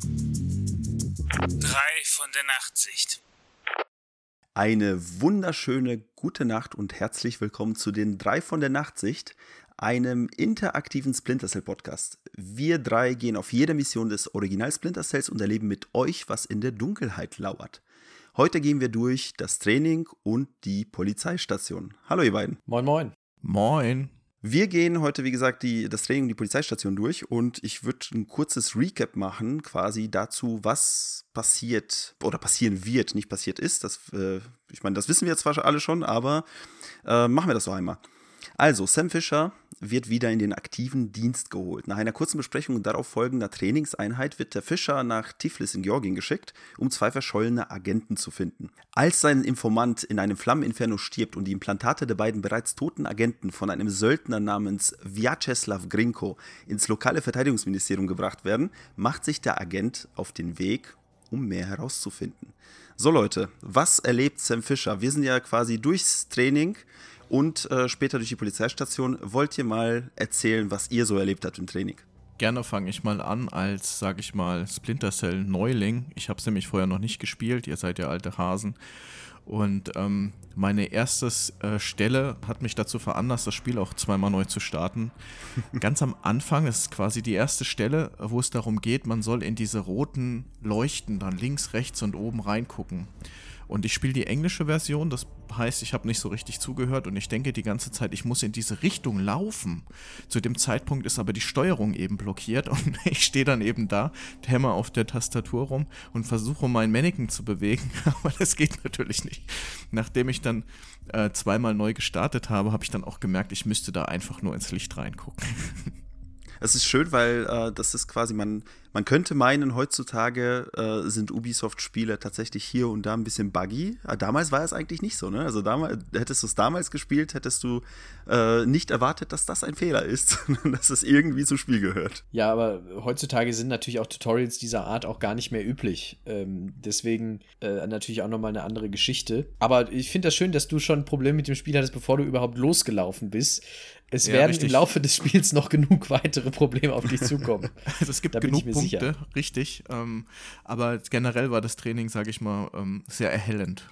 Drei von der Nachtsicht. Eine wunderschöne gute Nacht und herzlich willkommen zu den drei von der Nachtsicht, einem interaktiven Splinter Cell Podcast. Wir drei gehen auf jede Mission des Original Splinter Cells und erleben mit euch, was in der Dunkelheit lauert. Heute gehen wir durch das Training und die Polizeistation. Hallo ihr beiden. Moin, moin. Moin. Wir gehen heute, wie gesagt, die, das Training und die Polizeistation durch und ich würde ein kurzes Recap machen, quasi dazu, was passiert oder passieren wird, nicht passiert ist. Das, äh, ich meine, das wissen wir zwar alle schon, aber äh, machen wir das doch einmal. Also, Sam Fisher wird wieder in den aktiven Dienst geholt. Nach einer kurzen Besprechung und darauf folgender Trainingseinheit wird der Fischer nach Tiflis in Georgien geschickt, um zwei verschollene Agenten zu finden. Als sein Informant in einem Flammeninferno stirbt und die Implantate der beiden bereits toten Agenten von einem Söldner namens Vyacheslav Grinko ins lokale Verteidigungsministerium gebracht werden, macht sich der Agent auf den Weg, um mehr herauszufinden. So Leute, was erlebt Sam Fisher? Wir sind ja quasi durchs Training und äh, später durch die Polizeistation. Wollt ihr mal erzählen, was ihr so erlebt habt im Training? Gerne fange ich mal an als, sag ich mal, Splinter Cell Neuling. Ich habe es nämlich vorher noch nicht gespielt, ihr seid ja alte Hasen. Und ähm, meine erste äh, Stelle hat mich dazu veranlasst, das Spiel auch zweimal neu zu starten. Ganz am Anfang ist quasi die erste Stelle, wo es darum geht, man soll in diese roten Leuchten dann links, rechts und oben reingucken. Und ich spiele die englische Version, das heißt, ich habe nicht so richtig zugehört und ich denke die ganze Zeit, ich muss in diese Richtung laufen. Zu dem Zeitpunkt ist aber die Steuerung eben blockiert und ich stehe dann eben da, hämmer auf der Tastatur rum und versuche mein Mannequin zu bewegen, aber das geht natürlich nicht. Nachdem ich dann äh, zweimal neu gestartet habe, habe ich dann auch gemerkt, ich müsste da einfach nur ins Licht reingucken. Es ist schön, weil äh, das ist quasi, man, man könnte meinen, heutzutage äh, sind Ubisoft-Spiele tatsächlich hier und da ein bisschen buggy. Aber damals war es eigentlich nicht so, ne? Also damals, hättest du es damals gespielt, hättest du äh, nicht erwartet, dass das ein Fehler ist, dass es irgendwie zum Spiel gehört. Ja, aber heutzutage sind natürlich auch Tutorials dieser Art auch gar nicht mehr üblich. Ähm, deswegen äh, natürlich auch nochmal eine andere Geschichte. Aber ich finde das schön, dass du schon ein Problem mit dem Spiel hattest, bevor du überhaupt losgelaufen bist. Es ja, werden richtig. im Laufe des Spiels noch genug weitere Probleme auf dich zukommen. Also es gibt genug Punkte, sicher. richtig. Ähm, aber generell war das Training, sage ich mal, ähm, sehr erhellend.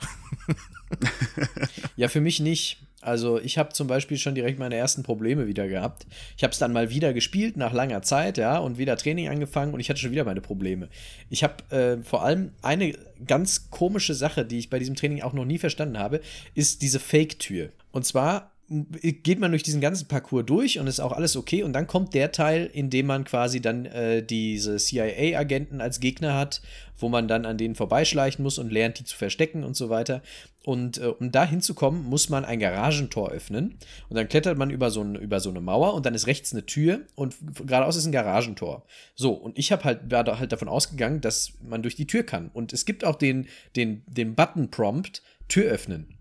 ja, für mich nicht. Also ich habe zum Beispiel schon direkt meine ersten Probleme wieder gehabt. Ich habe es dann mal wieder gespielt nach langer Zeit, ja, und wieder Training angefangen und ich hatte schon wieder meine Probleme. Ich habe äh, vor allem eine ganz komische Sache, die ich bei diesem Training auch noch nie verstanden habe, ist diese Fake-Tür. Und zwar geht man durch diesen ganzen Parcours durch und ist auch alles okay. Und dann kommt der Teil, in dem man quasi dann äh, diese CIA-Agenten als Gegner hat, wo man dann an denen vorbeischleichen muss und lernt, die zu verstecken und so weiter. Und äh, um da hinzukommen, muss man ein Garagentor öffnen. Und dann klettert man über so, ein, über so eine Mauer und dann ist rechts eine Tür und geradeaus ist ein Garagentor. So, und ich habe halt, war da halt davon ausgegangen, dass man durch die Tür kann. Und es gibt auch den, den, den Button-Prompt, Tür öffnen.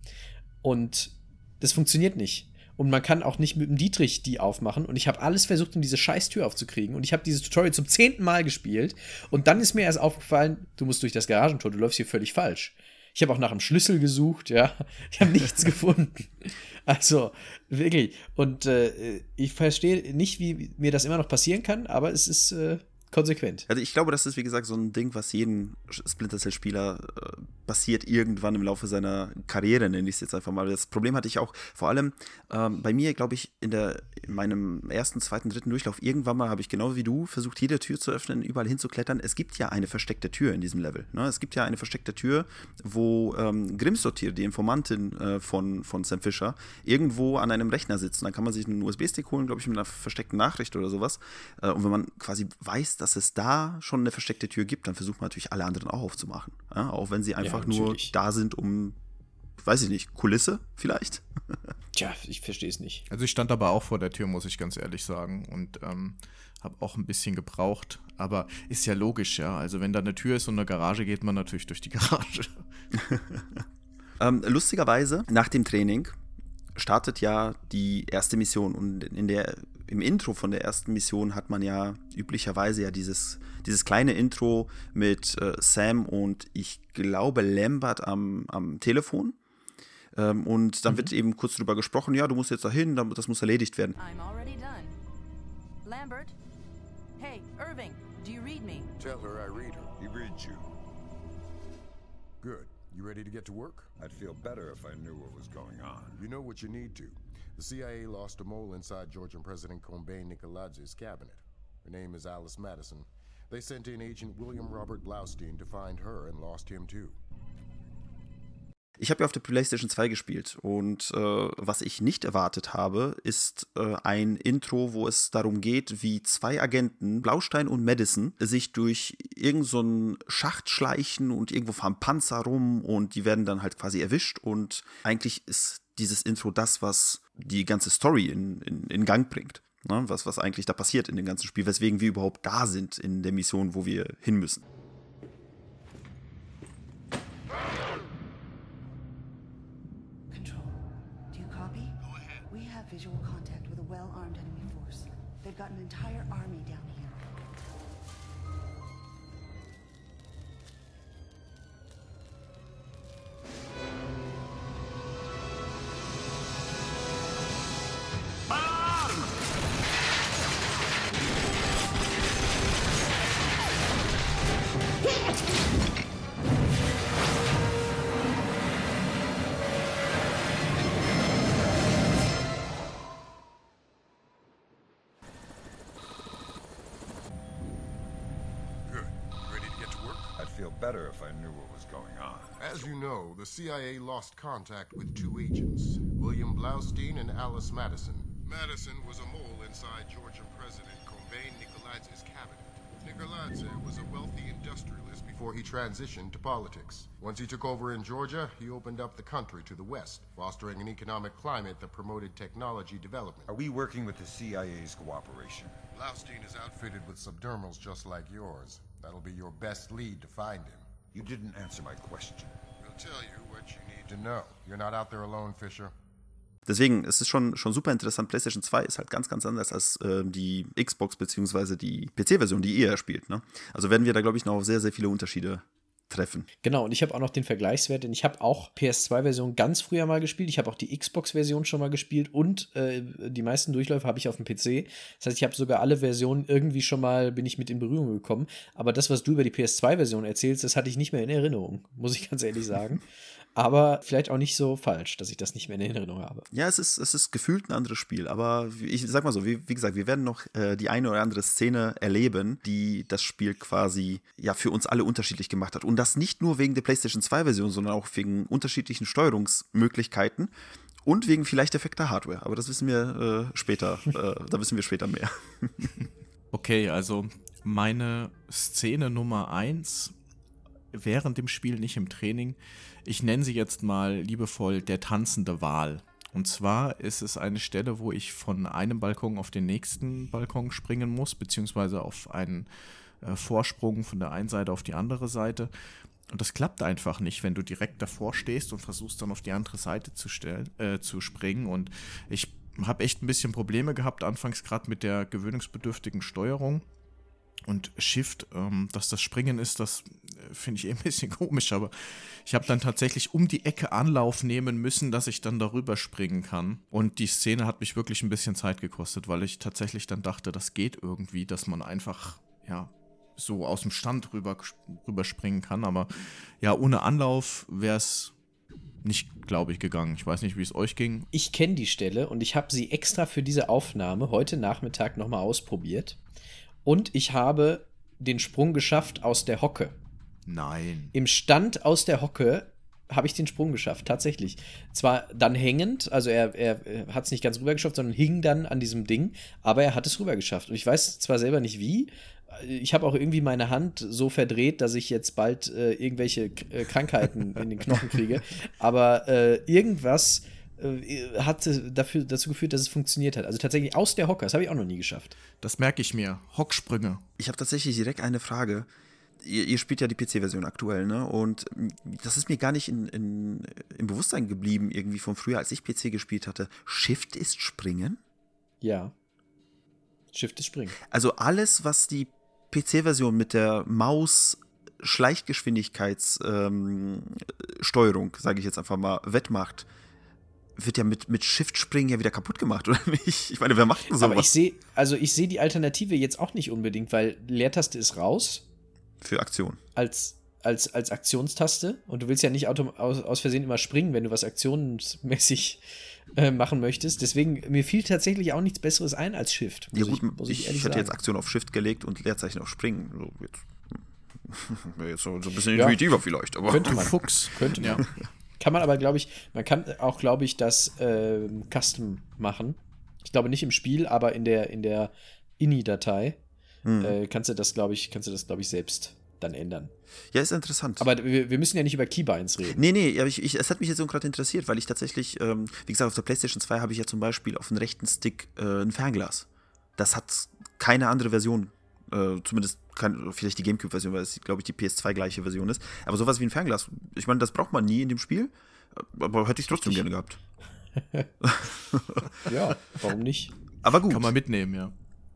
Und das funktioniert nicht. Und man kann auch nicht mit dem Dietrich die aufmachen. Und ich habe alles versucht, um diese scheiß Tür aufzukriegen. Und ich habe dieses Tutorial zum zehnten Mal gespielt. Und dann ist mir erst aufgefallen, du musst durch das Garagentor, du läufst hier völlig falsch. Ich habe auch nach einem Schlüssel gesucht, ja. Ich habe nichts gefunden. Also, wirklich. Und äh, ich verstehe nicht, wie mir das immer noch passieren kann, aber es ist, äh, konsequent. Also ich glaube, das ist wie gesagt so ein Ding, was jeden Splinter Cell-Spieler äh, passiert irgendwann im Laufe seiner Karriere, nenne ich es jetzt einfach mal. Das Problem hatte ich auch vor allem ähm, bei mir, glaube ich, in, der, in meinem ersten, zweiten, dritten Durchlauf irgendwann mal habe ich genau wie du versucht, jede Tür zu öffnen, überall hinzuklettern. Es gibt ja eine versteckte Tür in diesem Level. Ne? Es gibt ja eine versteckte Tür, wo ähm, Grimstotir, die Informantin äh, von, von Sam Fisher, irgendwo an einem Rechner sitzt. Und dann kann man sich einen USB-Stick holen, glaube ich, mit einer versteckten Nachricht oder sowas. Äh, und wenn man quasi weiß, dass dass es da schon eine versteckte Tür gibt, dann versucht man natürlich alle anderen auch aufzumachen. Ja, auch wenn sie einfach ja, nur da sind, um, weiß ich nicht, Kulisse vielleicht? Tja, ich verstehe es nicht. Also ich stand aber auch vor der Tür, muss ich ganz ehrlich sagen. Und ähm, habe auch ein bisschen gebraucht. Aber ist ja logisch, ja. Also wenn da eine Tür ist und eine Garage, geht man natürlich durch die Garage. ähm, lustigerweise, nach dem Training startet ja die erste Mission und in der im Intro von der ersten Mission hat man ja üblicherweise ja dieses, dieses kleine Intro mit äh, Sam und ich glaube Lambert am, am Telefon. Ähm, und dann mhm. wird eben kurz darüber gesprochen, ja, du musst jetzt dahin, das muss erledigt werden. I'm already done. Lambert, hey, Irving, Do you read me? Tell her I read her. He reads you. Good. You ready to get to work? I'd feel better if I knew what was going on. You know what you need to. The CIA lost a mole inside Georgian President Kombain Nikoladz's cabinet. Her name is Alice Madison. They sent in Agent William Robert Blaustein to find her and lost him too. Ich habe ja auf der PlayStation 2 gespielt und äh, was ich nicht erwartet habe, ist äh, ein Intro, wo es darum geht, wie zwei Agenten, Blaustein und Madison, sich durch irgendeinen so Schacht schleichen und irgendwo fahren Panzer rum und die werden dann halt quasi erwischt und eigentlich ist dieses Intro das, was die ganze Story in, in, in Gang bringt. Ne? Was, was eigentlich da passiert in dem ganzen Spiel, weswegen wir überhaupt da sind in der Mission, wo wir hin müssen. Better if I knew what was going on. As you know, the CIA lost contact with two agents, William Blaustein and Alice Madison. Madison was a mole inside Georgian President Kombain Nikoladz's cabinet. Nikoladze was a wealthy industrialist before he transitioned to politics. Once he took over in Georgia, he opened up the country to the west, fostering an economic climate that promoted technology development. Are we working with the CIA's cooperation? Blaustein is outfitted with subdermals just like yours. That'll be your best lead to find him. You didn't answer my question. We'll tell you what you need to know. You're not out there alone, Fisher. Deswegen, es ist schon, schon super interessant. PlayStation 2 ist halt ganz, ganz anders als äh, die Xbox bzw. die PC-Version, die ihr spielt. Ne? Also werden wir da, glaube ich, noch sehr, sehr viele Unterschiede treffen. Genau, und ich habe auch noch den Vergleichswert, denn ich habe auch PS2-Version ganz früher mal gespielt. Ich habe auch die Xbox-Version schon mal gespielt und äh, die meisten Durchläufe habe ich auf dem PC. Das heißt, ich habe sogar alle Versionen irgendwie schon mal, bin ich mit in Berührung gekommen. Aber das, was du über die PS2-Version erzählst, das hatte ich nicht mehr in Erinnerung, muss ich ganz ehrlich sagen. aber vielleicht auch nicht so falsch, dass ich das nicht mehr in Erinnerung habe. Ja, es ist, es ist gefühlt ein anderes Spiel, aber ich sag mal so, wie, wie gesagt, wir werden noch äh, die eine oder andere Szene erleben, die das Spiel quasi ja für uns alle unterschiedlich gemacht hat. Und das nicht nur wegen der PlayStation 2-Version, sondern auch wegen unterschiedlichen Steuerungsmöglichkeiten und wegen vielleicht defekter Hardware. Aber das wissen wir äh, später, äh, da wissen wir später mehr. okay, also meine Szene Nummer 1 während dem Spiel, nicht im Training. Ich nenne sie jetzt mal liebevoll der tanzende Wal. Und zwar ist es eine Stelle, wo ich von einem Balkon auf den nächsten Balkon springen muss, beziehungsweise auf einen äh, Vorsprung von der einen Seite auf die andere Seite. Und das klappt einfach nicht, wenn du direkt davor stehst und versuchst dann auf die andere Seite zu, stellen, äh, zu springen. Und ich habe echt ein bisschen Probleme gehabt, anfangs gerade mit der gewöhnungsbedürftigen Steuerung. Und Shift, ähm, dass das Springen ist, das äh, finde ich eh ein bisschen komisch, aber ich habe dann tatsächlich um die Ecke Anlauf nehmen müssen, dass ich dann darüber springen kann. Und die Szene hat mich wirklich ein bisschen Zeit gekostet, weil ich tatsächlich dann dachte, das geht irgendwie, dass man einfach, ja, so aus dem Stand rüber, rüberspringen kann. Aber ja, ohne Anlauf wäre es nicht, glaube ich, gegangen. Ich weiß nicht, wie es euch ging. Ich kenne die Stelle und ich habe sie extra für diese Aufnahme heute Nachmittag nochmal ausprobiert. Und ich habe den Sprung geschafft aus der Hocke. Nein. Im Stand aus der Hocke habe ich den Sprung geschafft, tatsächlich. Zwar dann hängend, also er, er, er hat es nicht ganz rüber geschafft, sondern hing dann an diesem Ding, aber er hat es rüber geschafft. Und ich weiß zwar selber nicht wie, ich habe auch irgendwie meine Hand so verdreht, dass ich jetzt bald äh, irgendwelche äh, Krankheiten in den Knochen kriege, aber äh, irgendwas hat dafür, dazu geführt, dass es funktioniert hat. Also tatsächlich aus der Hocke, das habe ich auch noch nie geschafft. Das merke ich mir. Hocksprünge. Ich habe tatsächlich direkt eine Frage. Ihr, ihr spielt ja die PC-Version aktuell, ne? Und das ist mir gar nicht in, in, im Bewusstsein geblieben, irgendwie von früher, als ich PC gespielt hatte. Shift ist Springen? Ja. Shift ist Springen. Also alles, was die PC-Version mit der Maus Schleichgeschwindigkeitssteuerung, ähm, sage ich jetzt einfach mal, wettmacht, wird ja mit, mit Shift-Springen ja wieder kaputt gemacht, oder nicht? Ich meine, wer macht denn sowas? Aber ich sehe, also ich sehe die Alternative jetzt auch nicht unbedingt, weil Leertaste ist raus Für Aktion. als, als, als Aktionstaste und du willst ja nicht autom aus, aus Versehen immer springen, wenn du was aktionsmäßig äh, machen möchtest. Deswegen, mir fiel tatsächlich auch nichts Besseres ein als Shift. Ja, gut, ich, muss ich, ehrlich hätte jetzt sagen. Aktion auf Shift gelegt und Leerzeichen auf Springen. So, jetzt, wäre jetzt so, so ein bisschen Ja. intuitiver vielleicht, aber. Könnte man. Fuchs. Könnte ja. Man. Kann man aber, glaube ich, man kann auch, glaube ich, das ähm, Custom machen. Ich glaube nicht im Spiel, aber in der, in der INI-Datei Hm. äh, kannst du das, glaube ich, kannst du das, glaube ich, selbst dann ändern. Ja, ist interessant. Aber wir, wir müssen ja nicht über Keybinds reden. Nee, nee, aber ich, ich, es hat mich jetzt so gerade interessiert, weil ich tatsächlich, ähm, wie gesagt, auf der PlayStation 2 habe ich ja zum Beispiel auf dem rechten Stick äh, ein Fernglas. Das hat keine andere Version, äh, zumindest kann, vielleicht die Gamecube-Version, weil es, glaube ich, die PS2 gleiche Version ist. Aber sowas wie ein Fernglas, ich meine, das braucht man nie in dem Spiel, aber hätte ich trotzdem gerne gehabt. Ja, warum nicht? Aber gut. Kann man mitnehmen, ja.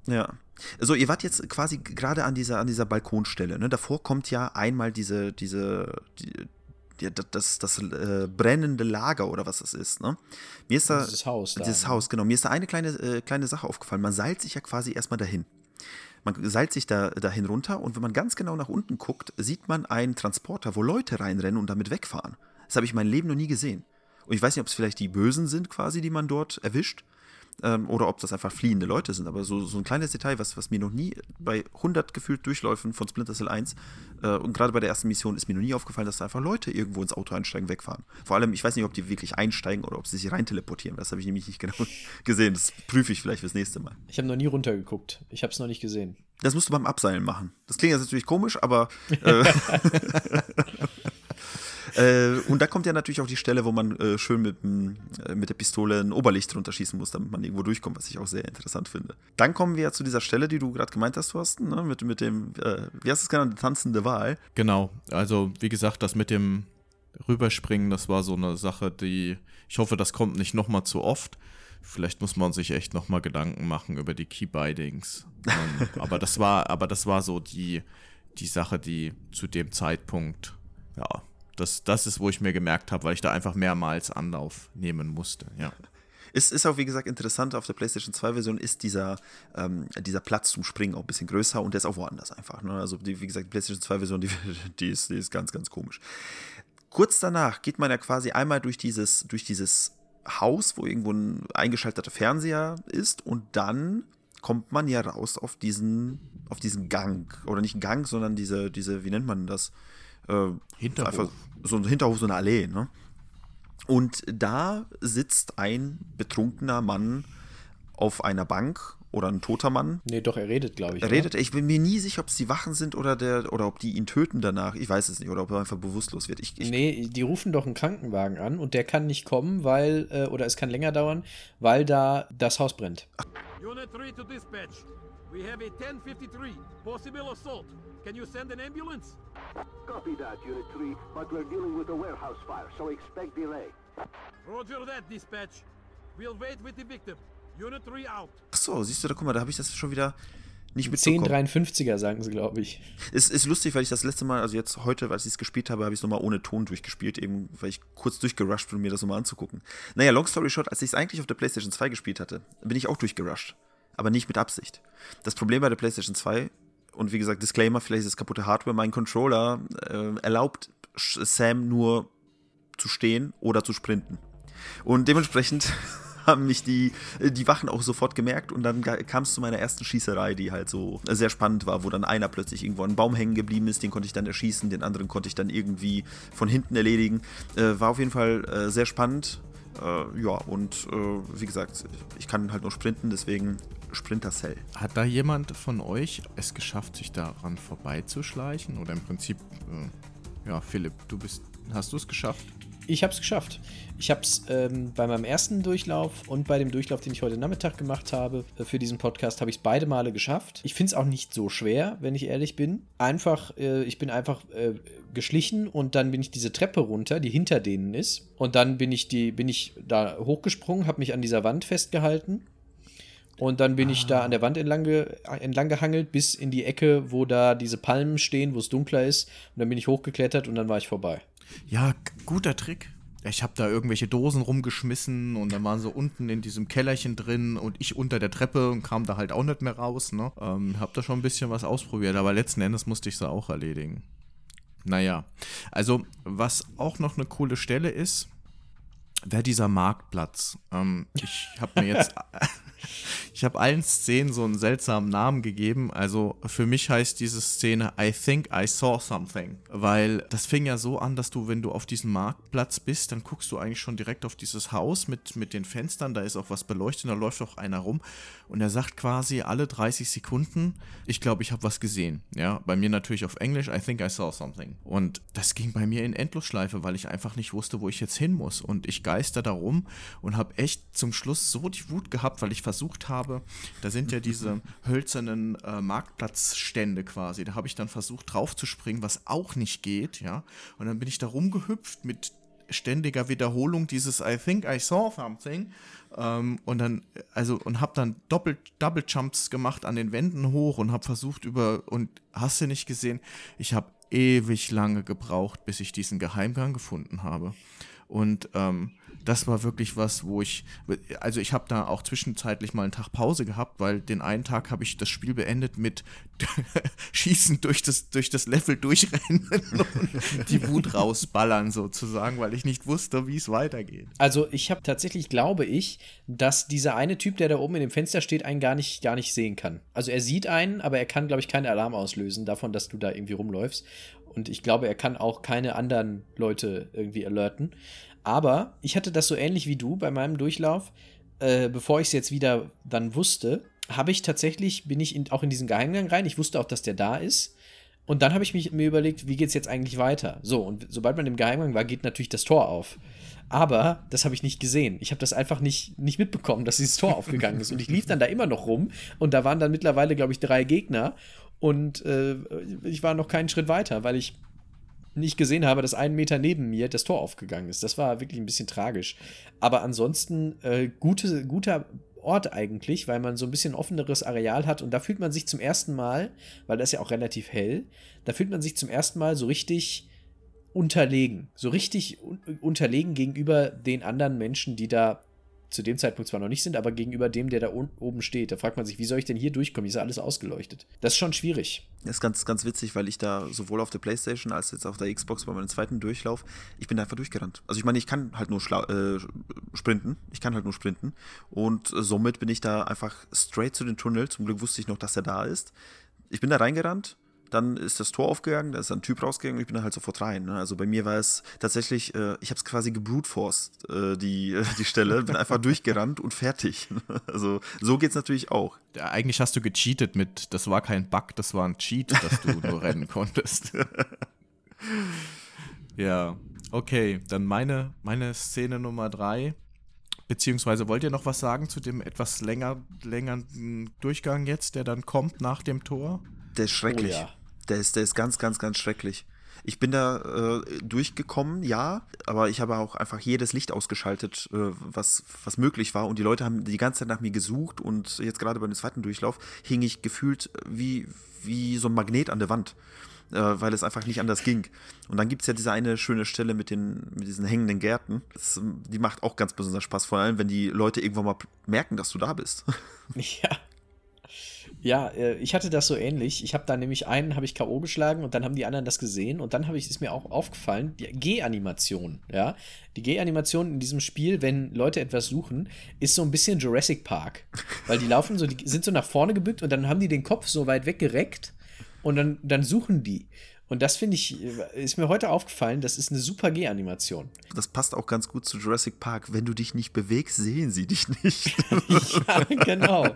Ja. So, ihr wart jetzt quasi gerade an dieser, an dieser Balkonstelle. Ne? Davor kommt ja einmal diese, diese, die, die, das, das äh, brennende Lager oder was das ist. Ne? Mir ist da, Dieses Haus da, Dieses? Haus, genau. Mir ist da eine kleine, äh, kleine Sache aufgefallen. Man seilt sich ja quasi erstmal dahin. Man seilt sich da dahin runter und wenn man ganz genau nach unten guckt, sieht man einen Transporter, wo Leute reinrennen und damit wegfahren. Das habe ich mein Leben noch nie gesehen. Und ich weiß nicht, ob es vielleicht die Bösen sind, quasi, die man dort erwischt. Ähm, oder ob das einfach fliehende Leute sind. Aber so, so ein kleines Detail, was, was mir noch nie bei 100 gefühlt Durchläufen von Splinter Cell 1 äh, und gerade bei der ersten Mission ist mir noch nie aufgefallen, dass da einfach Leute irgendwo ins Auto einsteigen, wegfahren. Vor allem, ich weiß nicht, ob die wirklich einsteigen oder ob sie sich rein teleportieren. Das habe ich nämlich nicht genau gesehen. Das prüfe ich vielleicht fürs nächste Mal. Ich habe noch nie runtergeguckt. Ich habe es noch nicht gesehen. Das musst du beim Abseilen machen. Das klingt jetzt natürlich komisch, aber. Äh, äh, und da kommt ja natürlich auch die Stelle, wo man äh, schön mit, äh, mit der Pistole ein Oberlicht drunter schießen muss, damit man irgendwo durchkommt, was ich auch sehr interessant finde. Dann kommen wir ja zu dieser Stelle, die du gerade gemeint hast, Thorsten, ne? mit, mit dem, äh, wie hast du es genannt, tanzende Wahl. Genau. Also, wie gesagt, das mit dem Rüberspringen, das war so eine Sache, die. Ich hoffe, das kommt nicht nochmal zu oft. Vielleicht muss man sich echt nochmal Gedanken machen über die Keybindings. Ähm, aber das war, aber das war so die, die Sache, die zu dem Zeitpunkt, ja, das, das ist, wo ich mir gemerkt habe, weil ich da einfach mehrmals Anlauf nehmen musste, ja. Es ist auch, wie gesagt, interessant, auf der PlayStation 2-Version ist dieser, ähm, dieser Platz zum Springen auch ein bisschen größer und der ist auch woanders einfach. Ne? Also, die, wie gesagt, die PlayStation 2-Version, die, die, ist, die ist ganz, ganz komisch. Kurz danach geht man ja quasi einmal durch dieses, durch dieses Haus, wo irgendwo ein eingeschalteter Fernseher ist und dann kommt man ja raus auf diesen, auf diesen Gang. Oder nicht Gang, sondern diese, diese, wie nennt man das? Äh, Hinterhof. Einfach so ein Hinterhof, so eine Allee, ne? Und da sitzt ein betrunkener Mann auf einer Bank oder ein toter Mann. Nee, doch, er redet, glaube ich. Er oder? redet, ich bin mir nie sicher, ob es die Wachen sind oder der oder ob die ihn töten danach. Ich weiß es nicht. Oder ob er einfach bewusstlos wird. Ich, ich, Nee, die rufen doch einen Krankenwagen an und der kann nicht kommen, weil, äh, oder es kann länger dauern, weil da das Haus brennt. Unit 3 to dispatch. We have a 1053. Possible assault. Can you send an ambulance? Copy that, Unit 3, but we're dealing with a warehouse fire, so expect delay. Roger that, dispatch. We'll wait with the victim. Unit 3 out. Achso, siehst du, da guck mal, da habe ich das schon wieder nicht mitbekommen. 1053er, sagen sie, glaube ich. Es ist lustig, weil ich das letzte Mal, also jetzt heute, als ich es gespielt habe, habe ich es nochmal ohne Ton durchgespielt, eben weil ich kurz durchgerusht bin, um mir das nochmal anzugucken. Naja, long story short, als ich es eigentlich auf der PlayStation 2 gespielt hatte, bin ich auch durchgerusht. Aber nicht mit Absicht. Das Problem bei der PlayStation 2, und wie gesagt, Disclaimer, vielleicht ist kaputte Hardware, mein Controller äh, erlaubt Sam nur zu stehen oder zu sprinten. Und dementsprechend haben mich die, die Wachen auch sofort gemerkt und dann kam es zu meiner ersten Schießerei, die halt so sehr spannend war, wo dann einer plötzlich irgendwo an einem Baum hängen geblieben ist, den konnte ich dann erschießen, den anderen konnte ich dann irgendwie von hinten erledigen. Äh, war auf jeden Fall äh, sehr spannend. Äh, ja, und äh, wie gesagt, ich kann halt nur sprinten, deswegen Sprinter Cell. Hat da jemand von euch es geschafft, sich daran vorbeizuschleichen? Oder im Prinzip, äh, ja, Philipp, du bist, hast du es geschafft? Ich habe es geschafft. Ich habe es ähm, bei meinem ersten Durchlauf und bei dem Durchlauf, den ich heute Nachmittag gemacht habe äh, für diesen Podcast, habe ich es beide Male geschafft. Ich finde es auch nicht so schwer, wenn ich ehrlich bin. Einfach, äh, ich bin einfach äh, geschlichen und dann bin ich diese Treppe runter, die hinter denen ist. Und dann bin ich die, bin ich da hochgesprungen, habe mich an dieser Wand festgehalten. Und dann bin ich da an der Wand entlang, ge entlang gehangelt bis in die Ecke, wo da diese Palmen stehen, wo es dunkler ist. Und dann bin ich hochgeklettert und dann war ich vorbei. Ja, guter Trick. ich habe da irgendwelche Dosen rumgeschmissen und dann waren sie unten in diesem Kellerchen drin und ich unter der Treppe und kam da halt auch nicht mehr raus. Ne? Ähm, hab da schon ein bisschen was ausprobiert, aber letzten Endes musste ich sie auch erledigen. Naja, also was auch noch eine coole Stelle ist, wäre dieser Marktplatz. Ähm, ich habe mir jetzt, ich habe allen Szenen so einen seltsamen Namen gegeben. Also für mich heißt diese Szene I think I saw something, weil das fing ja so an, dass du, wenn du auf diesem Marktplatz bist, dann guckst du eigentlich schon direkt auf dieses Haus mit, mit den Fenstern, da ist auch was beleuchtet, da läuft auch einer rum und er sagt quasi alle 30 Sekunden, ich glaube, ich habe was gesehen. Ja, bei mir natürlich auf Englisch, I think I saw something. Und das ging bei mir in Endlosschleife, weil ich einfach nicht wusste, wo ich jetzt hin muss und ich geister da rum und habe echt zum Schluss so die Wut gehabt, weil ich versucht habe, da sind ja diese hölzernen äh, Marktplatzstände quasi, da habe ich dann versucht drauf zu springen, was auch nicht geht, ja. Und dann bin ich da rumgehüpft mit ständiger Wiederholung dieses I think I saw something. Ähm, und dann also und habe dann doppelt Double Jumps gemacht an den Wänden hoch und habe versucht über und hast du nicht gesehen, ich habe ewig lange gebraucht, bis ich diesen Geheimgang gefunden habe und ähm, das war wirklich was, wo ich, also ich habe da auch zwischenzeitlich mal einen Tag Pause gehabt, weil den einen Tag habe ich das Spiel beendet mit Schießen durch das, durch das Level durchrennen und die Wut rausballern sozusagen, weil ich nicht wusste, wie es weitergeht. Also ich habe tatsächlich, glaube ich, dass dieser eine Typ, der da oben in dem Fenster steht, einen gar nicht, gar nicht sehen kann. Also er sieht einen, aber er kann, glaube ich, keinen Alarm auslösen davon, dass du da irgendwie rumläufst. Und ich glaube, er kann auch keine anderen Leute irgendwie alerten. Aber ich hatte das so ähnlich wie du bei meinem Durchlauf. Äh, bevor ich es jetzt wieder dann wusste, habe ich tatsächlich, bin ich in, auch in diesen Geheimgang rein. Ich wusste auch, dass der da ist. Und dann habe ich mich, mir überlegt, wie geht es jetzt eigentlich weiter? So, und sobald man im Geheimgang war, geht natürlich das Tor auf. Aber das habe ich nicht gesehen. Ich habe das einfach nicht, nicht mitbekommen, dass dieses Tor aufgegangen ist. Und ich lief dann da immer noch rum. Und da waren dann mittlerweile, glaube ich, drei Gegner. Und äh, ich war noch keinen Schritt weiter, weil ich nicht gesehen habe, dass einen Meter neben mir das Tor aufgegangen ist. Das war wirklich ein bisschen tragisch. Aber ansonsten äh, gute, guter Ort eigentlich, weil man so ein bisschen offeneres Areal hat und da fühlt man sich zum ersten Mal, weil das ist ja auch relativ hell, da fühlt man sich zum ersten Mal so richtig unterlegen, so richtig un unterlegen gegenüber den anderen Menschen, die da zu dem Zeitpunkt zwar noch nicht sind, aber gegenüber dem, der da oben steht. Da fragt man sich, wie soll ich denn hier durchkommen? Hier ist ja alles ausgeleuchtet. Das ist schon schwierig. Das ist ganz, ganz witzig, weil ich da sowohl auf der Playstation als jetzt auf der Xbox bei meinem zweiten Durchlauf, ich bin da einfach durchgerannt. Also ich meine, ich kann halt nur äh, sprinten. Ich kann halt nur sprinten. Und somit bin ich da einfach straight zu den Tunnel. Zum Glück wusste ich noch, dass er da ist. Ich bin da reingerannt, dann ist das Tor aufgegangen, da ist ein Typ rausgegangen und ich bin dann halt sofort rein. Ne? Also bei mir war es tatsächlich, äh, ich habe es quasi gebrutforst, äh, die, äh, die Stelle, bin einfach durchgerannt und fertig. also so geht es natürlich auch. Ja, eigentlich hast du gecheatet mit, das war kein Bug, das war ein Cheat, dass du nur rennen konntest. ja, okay, dann meine, meine Szene Nummer drei. Beziehungsweise wollt ihr noch was sagen zu dem etwas länger, längeren Durchgang jetzt, der dann kommt nach dem Tor? Der ist schrecklich. Oh ja. Der ist, der ist ganz, ganz, ganz schrecklich. Ich bin da äh, durchgekommen, ja, aber ich habe auch einfach jedes Licht ausgeschaltet, äh, was, was möglich war. Und die Leute haben die ganze Zeit nach mir gesucht und jetzt gerade bei dem zweiten Durchlauf hing ich gefühlt wie, wie so ein Magnet an der Wand, äh, weil es einfach nicht anders ging. Und dann gibt es ja diese eine schöne Stelle mit, den, mit diesen hängenden Gärten. Das, die macht auch ganz besonders Spaß, vor allem wenn die Leute irgendwann mal merken, dass du da bist. Ja. Ja, äh, ich hatte das so ähnlich. Ich habe da nämlich einen, habe ich K.O. geschlagen und dann haben die anderen das gesehen und dann habe ich, ist mir auch aufgefallen, die G-Animation, ja. Die G-Animation in diesem Spiel, wenn Leute etwas suchen, ist so ein bisschen Jurassic Park. Weil die laufen so, die sind so nach vorne gebückt und dann haben die den Kopf so weit weggereckt und dann, dann suchen die. Und das finde ich, äh, ist mir heute aufgefallen, das ist eine super G-Animation. Das passt auch ganz gut zu Jurassic Park. Wenn du dich nicht bewegst, sehen sie dich nicht. ja, genau.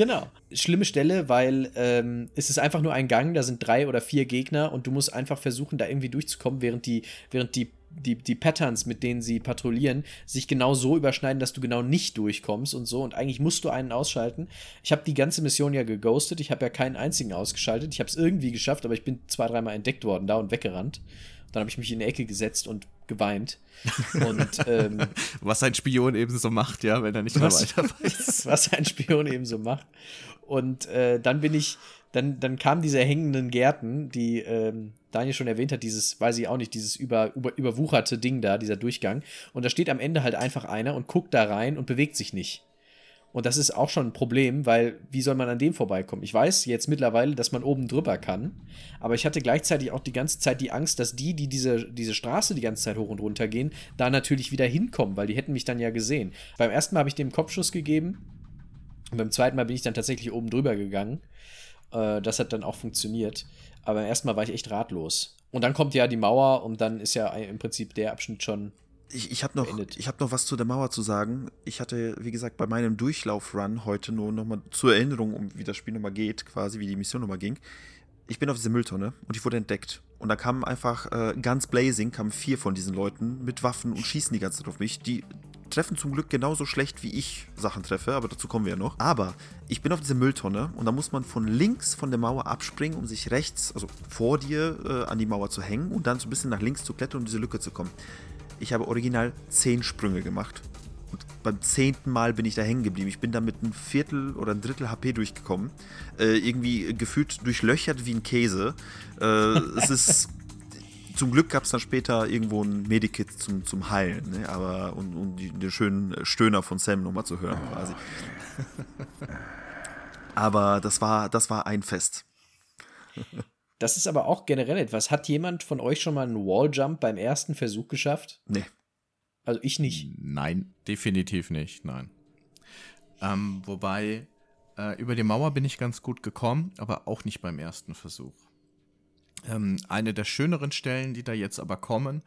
Genau. Schlimme Stelle, weil ähm, es ist einfach nur ein Gang, da sind drei oder vier Gegner und du musst einfach versuchen, da irgendwie durchzukommen, während die, während die, die, die Patterns, mit denen sie patrouillieren, sich genau so überschneiden, dass du genau nicht durchkommst und so. Und eigentlich musst du einen ausschalten. Ich habe die ganze Mission ja geghostet, ich habe ja keinen einzigen ausgeschaltet. Ich habe es irgendwie geschafft, aber ich bin zwei, dreimal entdeckt worden da und weggerannt. Dann habe ich mich in die Ecke gesetzt und geweint. Und, ähm, was ein Spion eben so macht, ja, wenn er nicht mehr weiter weiß. Was ein Spion eben so macht. Und äh, dann bin ich, dann, dann kamen diese hängenden Gärten, die, ähm, Daniel schon erwähnt hat, dieses, weiß ich auch nicht, dieses über, über, überwucherte Ding da, dieser Durchgang. Und da steht am Ende halt einfach einer und guckt da rein und bewegt sich nicht. Und das ist auch schon ein Problem, weil wie soll man an dem vorbeikommen? Ich weiß jetzt mittlerweile, dass man oben drüber kann, aber ich hatte gleichzeitig auch die ganze Zeit die Angst, dass die, die diese, diese Straße die ganze Zeit hoch und runter gehen, da natürlich wieder hinkommen, weil die hätten mich dann ja gesehen. Beim ersten Mal habe ich dem Kopfschuss gegeben und beim zweiten Mal bin ich dann tatsächlich oben drüber gegangen. Äh, das hat dann auch funktioniert. Aber beim ersten Mal war ich echt ratlos. Und dann kommt ja die Mauer und dann ist ja im Prinzip der Abschnitt schon ich, ich habe noch, hab noch was zu der Mauer zu sagen. Ich hatte, wie gesagt, bei meinem Durchlauf-Run heute nur nochmal zur Erinnerung, um wie das Spiel nochmal geht, quasi, wie die Mission nochmal ging. Ich bin auf diese Mülltonne und ich wurde entdeckt. Und da kamen einfach äh, ganz blazing, kamen vier von diesen Leuten mit Waffen und schießen die ganze Zeit auf mich. Die treffen zum Glück genauso schlecht, wie ich Sachen treffe, aber dazu kommen wir ja noch. Aber ich bin auf dieser Mülltonne und da muss man von links von der Mauer abspringen, um sich rechts, also vor dir, äh, an die Mauer zu hängen und dann so ein bisschen nach links zu klettern, um diese Lücke zu kommen. Ich habe original zehn Sprünge gemacht. Und beim zehnten Mal bin ich da hängen geblieben. Ich bin da mit einem Viertel oder ein Drittel HP durchgekommen. Äh, irgendwie gefühlt durchlöchert wie ein Käse. Äh, es ist. Zum Glück gab es dann später irgendwo ein Medikit zum, zum Heilen, ne? aber um, um den schönen Stöhner von Sam nochmal zu hören, quasi. Aber das war, das war ein Fest. Das ist aber auch generell etwas. Hat jemand von euch schon mal einen Walljump beim ersten Versuch geschafft? Nee. Also ich nicht. Nein, definitiv nicht, nein. Ähm, wobei, äh, über die Mauer bin ich ganz gut gekommen, aber auch nicht beim ersten Versuch. Ähm, eine der schöneren Stellen, die da jetzt aber kommen,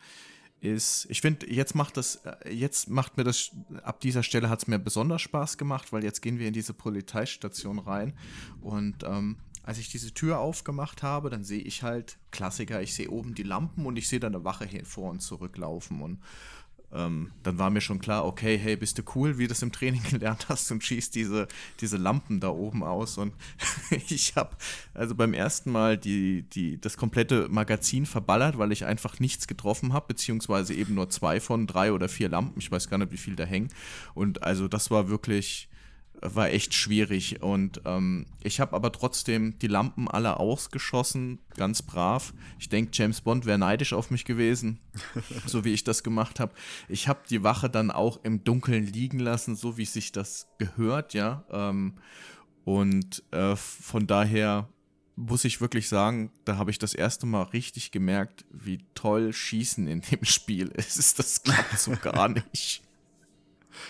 ist, ich finde, jetzt macht das, äh, jetzt macht mir das, ab dieser Stelle hat es mir besonders Spaß gemacht, weil jetzt gehen wir in diese Polizeistation rein und ähm, als ich diese Tür aufgemacht habe, dann sehe ich halt, Klassiker, ich sehe oben die Lampen und ich sehe dann eine Wache vor und zurücklaufen. Und ähm, dann war mir schon klar, okay, hey, bist du cool, wie du das im Training gelernt hast und schießt diese, diese Lampen da oben aus. Und ich habe also beim ersten Mal die, die, das komplette Magazin verballert, weil ich einfach nichts getroffen habe, beziehungsweise eben nur zwei von drei oder vier Lampen. Ich weiß gar nicht, wie viel da hängen. Und also das war wirklich war echt schwierig. Und ähm, ich habe aber trotzdem die Lampen alle ausgeschossen, ganz brav. Ich denke, James Bond wäre neidisch auf mich gewesen, so wie ich das gemacht habe. Ich habe die Wache dann auch im Dunkeln liegen lassen, so wie sich das gehört, ja. Ähm, und äh, von daher muss ich wirklich sagen, da habe ich das erste Mal richtig gemerkt, wie toll Schießen in dem Spiel ist. Das klappt so gar nicht.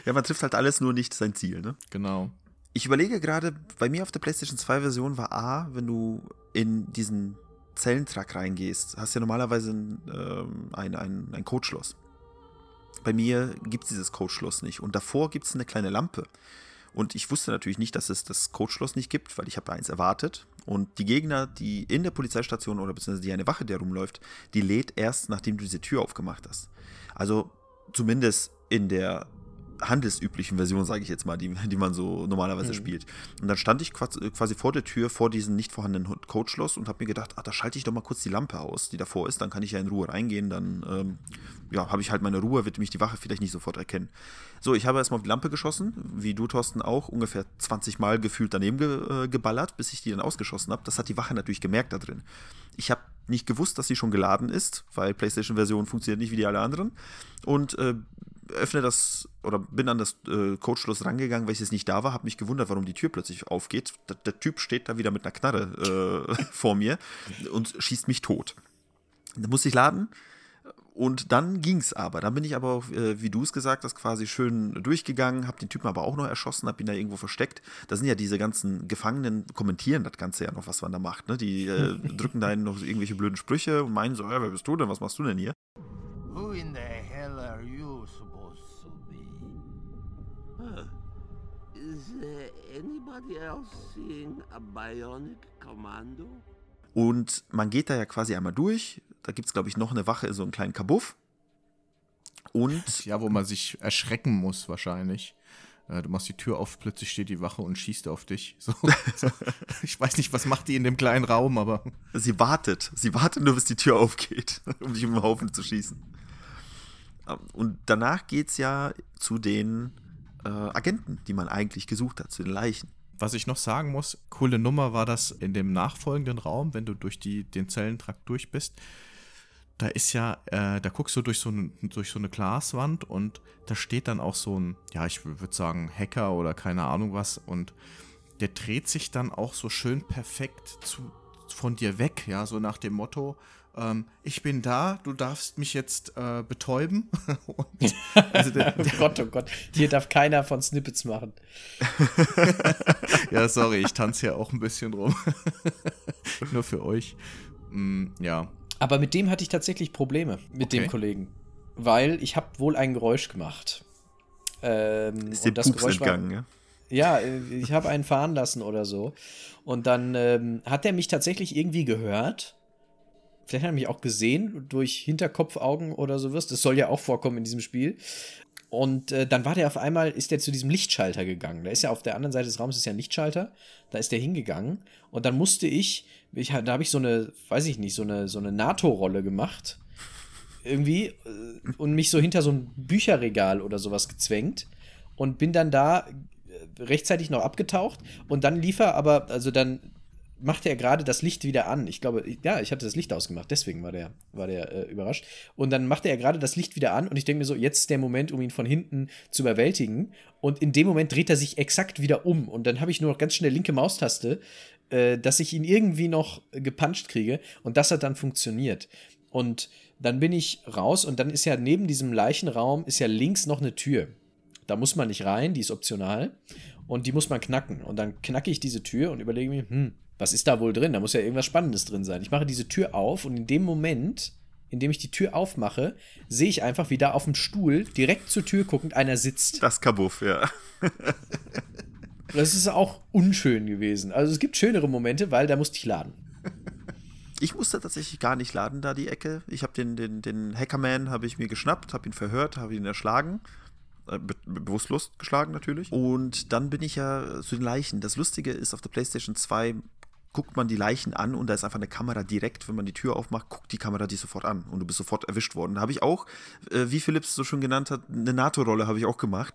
Ja, man trifft halt alles, nur nicht sein Ziel, ne? Genau. Ich überlege gerade, bei mir auf der PlayStation 2 Version war A, wenn du in diesen Zellentrack reingehst, hast du ja normalerweise ein, ähm, ein, ein, ein Codeschloss. Bei mir gibt es dieses Codeschloss nicht. Und davor gibt es eine kleine Lampe. Und ich wusste natürlich nicht, dass es das Codeschloss nicht gibt, weil ich habe eins erwartet. Und die Gegner, die in der Polizeistation oder beziehungsweise die eine Wache, der rumläuft, die lädt erst, nachdem du diese Tür aufgemacht hast. Also zumindest in der handelsüblichen Version, sage ich jetzt mal, die, die man so normalerweise mhm. spielt. Und dann stand ich quasi vor der Tür, vor diesem nicht vorhandenen Codeschloss und habe mir gedacht, ach, da schalte ich doch mal kurz die Lampe aus, die davor ist, dann kann ich ja in Ruhe reingehen, dann ähm, ja, habe ich halt meine Ruhe, wird mich die Wache vielleicht nicht sofort erkennen. So, ich habe erstmal auf die Lampe geschossen, wie du, Thorsten, auch, ungefähr 20 Mal gefühlt daneben ge äh, geballert, bis ich die dann ausgeschossen habe. Das hat die Wache natürlich gemerkt da drin. Ich habe nicht gewusst, dass sie schon geladen ist, weil PlayStation-Version funktioniert nicht wie die alle anderen. Und äh, öffne das oder bin an das äh, Codeschloss rangegangen, weil ich jetzt nicht da war, habe mich gewundert, warum die Tür plötzlich aufgeht. Der, der Typ steht da wieder mit einer Knarre äh, vor mir und schießt mich tot. Da musste ich laden und dann ging es aber. Dann bin ich aber, auch, äh, wie du es gesagt hast, quasi schön durchgegangen, habe den Typen aber auch noch erschossen, habe ihn da irgendwo versteckt. Da sind ja diese ganzen Gefangenen, kommentieren das Ganze ja noch, was man da macht. Ne? Die äh, drücken da noch irgendwelche blöden Sprüche und meinen so, ja, wer bist du denn, was machst du denn hier? Who in the Is uh, anybody else seeing a bionic commando? Und man geht da ja quasi einmal durch. Da gibt es, glaube ich, noch eine Wache in so einem kleinen Kabuff. Und. Ja, wo man sich erschrecken muss, wahrscheinlich. Äh, du machst die Tür auf, plötzlich steht die Wache und schießt auf dich. So, so. Ich weiß nicht, was macht die in dem kleinen Raum, aber. Sie wartet. Sie wartet nur, bis die Tür aufgeht, um dich um den Haufen zu schießen. Und danach geht es ja zu den äh, Agenten, die man eigentlich gesucht hat, zu den Leichen. was ich noch sagen muss, coole Nummer war das in dem nachfolgenden Raum, wenn du durch die, den Zellentrakt durch bist. Da ist ja, äh, da guckst du durch so, eine, durch so eine Glaswand und da steht dann auch so ein, ja, ich würde sagen, Hacker oder keine Ahnung was und der dreht sich dann auch so schön perfekt zu, von dir weg, ja, so nach dem Motto, ähm, ich bin da, du darfst mich jetzt äh, betäuben. Und, also der, der oh Gott, oh Gott, hier darf keiner von Snippets machen. ja, sorry, ich tanze ja auch ein bisschen rum. Nur für euch. Mm, ja. Aber mit dem hatte ich tatsächlich Probleme, mit okay. dem Kollegen. Weil ich habe wohl ein Geräusch gemacht. Ähm, Ist dir das Pups Geräusch entgangen, war, ja? Ja, äh, ich habe einen fahren lassen oder so. Und dann ähm, hat er mich tatsächlich irgendwie gehört vielleicht hat er mich auch gesehen durch Hinterkopfaugen oder sowas. Das soll ja auch vorkommen in diesem Spiel. Und äh, dann war der auf einmal, ist der zu diesem Lichtschalter gegangen. Da ist ja auf der anderen Seite des Raums ist ja ein Lichtschalter. Da ist der hingegangen. Und dann musste ich, ich da habe ich so eine, weiß ich nicht, so eine, so eine NATO-Rolle gemacht. Irgendwie. Äh, und mich so hinter so ein Bücherregal oder sowas gezwängt. Und bin dann da äh, rechtzeitig noch abgetaucht. Und dann lief er aber, also dann machte er gerade das Licht wieder an. Ich glaube, ja, ich hatte das Licht ausgemacht, deswegen war der, war der äh, überrascht. Und dann machte er gerade das Licht wieder an und ich denke mir so, jetzt ist der Moment, um ihn von hinten zu überwältigen. Und in dem Moment dreht er sich exakt wieder um. Und dann habe ich nur noch ganz schnell linke Maustaste, äh, dass ich ihn irgendwie noch gepuncht kriege. Und das hat dann funktioniert. Und dann bin ich raus und dann ist ja neben diesem Leichenraum ist ja links noch eine Tür. Da muss man nicht rein, die ist optional. Und die muss man knacken. Und dann knacke ich diese Tür und überlege mir, hm, was ist da wohl drin? Da muss ja irgendwas Spannendes drin sein. Ich mache diese Tür auf und in dem Moment, in dem ich die Tür aufmache, sehe ich einfach, wie da auf dem Stuhl, direkt zur Tür guckend, einer sitzt. Das Kabuff, ja. das ist auch unschön gewesen. Also es gibt schönere Momente, weil da musste ich laden. Ich musste tatsächlich gar nicht laden, da die Ecke. Ich habe den, den, den Hackerman habe ich mir geschnappt, habe ihn verhört, habe ihn erschlagen. Äh, be bewusstlos geschlagen natürlich. Und dann bin ich ja zu den Leichen. Das Lustige ist, auf der PlayStation 2 guckt man die Leichen an und da ist einfach eine Kamera direkt, wenn man die Tür aufmacht, guckt die Kamera die sofort an und du bist sofort erwischt worden. Da habe ich auch, äh, wie Philips so schon genannt hat, eine NATO-Rolle habe ich auch gemacht.